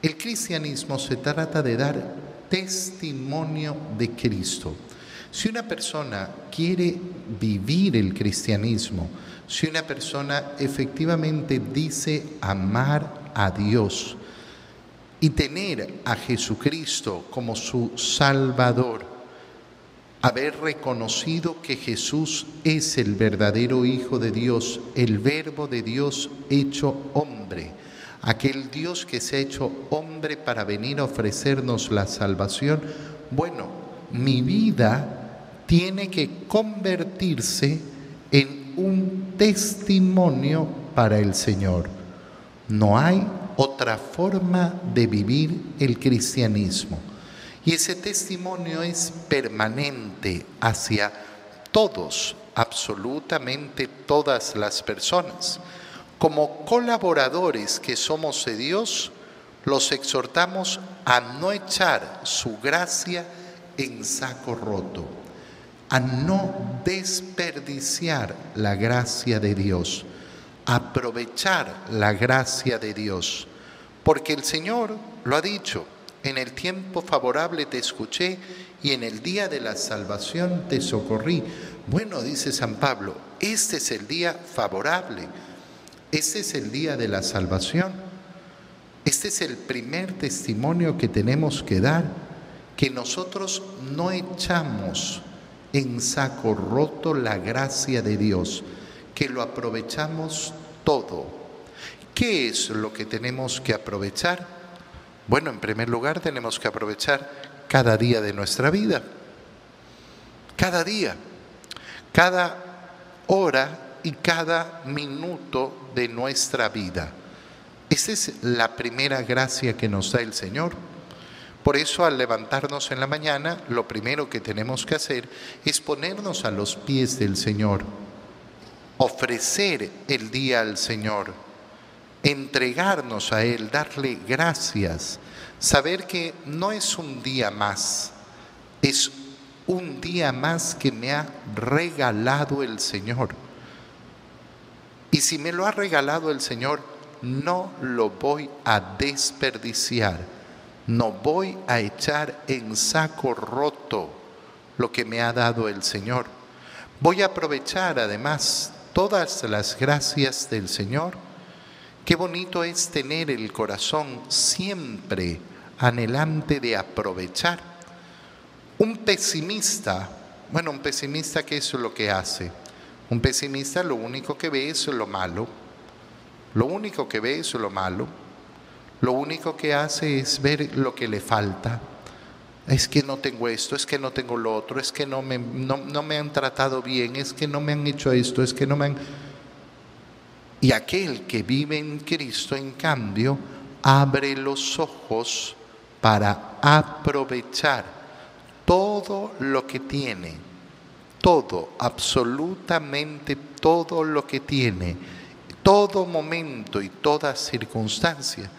El cristianismo se trata de dar testimonio de Cristo. Si una persona quiere vivir el cristianismo, si una persona efectivamente dice amar a Dios y tener a Jesucristo como su Salvador, haber reconocido que Jesús es el verdadero Hijo de Dios, el Verbo de Dios hecho hombre, aquel Dios que se ha hecho hombre para venir a ofrecernos la salvación, bueno, mi vida tiene que convertirse en un testimonio para el Señor. No hay otra forma de vivir el cristianismo. Y ese testimonio es permanente hacia todos, absolutamente todas las personas. Como colaboradores que somos de Dios, los exhortamos a no echar su gracia en saco roto, a no desperdiciar la gracia de Dios, aprovechar la gracia de Dios, porque el Señor lo ha dicho, en el tiempo favorable te escuché y en el día de la salvación te socorrí. Bueno, dice San Pablo, este es el día favorable este es el día de la salvación. Este es el primer testimonio que tenemos que dar, que nosotros no echamos en saco roto la gracia de Dios, que lo aprovechamos todo. ¿Qué es lo que tenemos que aprovechar? Bueno, en primer lugar tenemos que aprovechar cada día de nuestra vida. Cada día, cada hora y cada minuto de nuestra vida. Esa es la primera gracia que nos da el Señor. Por eso al levantarnos en la mañana, lo primero que tenemos que hacer es ponernos a los pies del Señor, ofrecer el día al Señor, entregarnos a Él, darle gracias, saber que no es un día más, es un día más que me ha regalado el Señor y si me lo ha regalado el Señor, no lo voy a desperdiciar. No voy a echar en saco roto lo que me ha dado el Señor. Voy a aprovechar además todas las gracias del Señor. Qué bonito es tener el corazón siempre anhelante de aprovechar. Un pesimista, bueno, un pesimista, ¿qué es lo que hace? Un pesimista lo único que ve es lo malo. Lo único que ve es lo malo. Lo único que hace es ver lo que le falta. Es que no tengo esto, es que no tengo lo otro, es que no me, no, no me han tratado bien, es que no me han hecho esto, es que no me han... Y aquel que vive en Cristo, en cambio, abre los ojos para aprovechar todo lo que tiene todo, absolutamente todo lo que tiene, todo momento y toda circunstancia,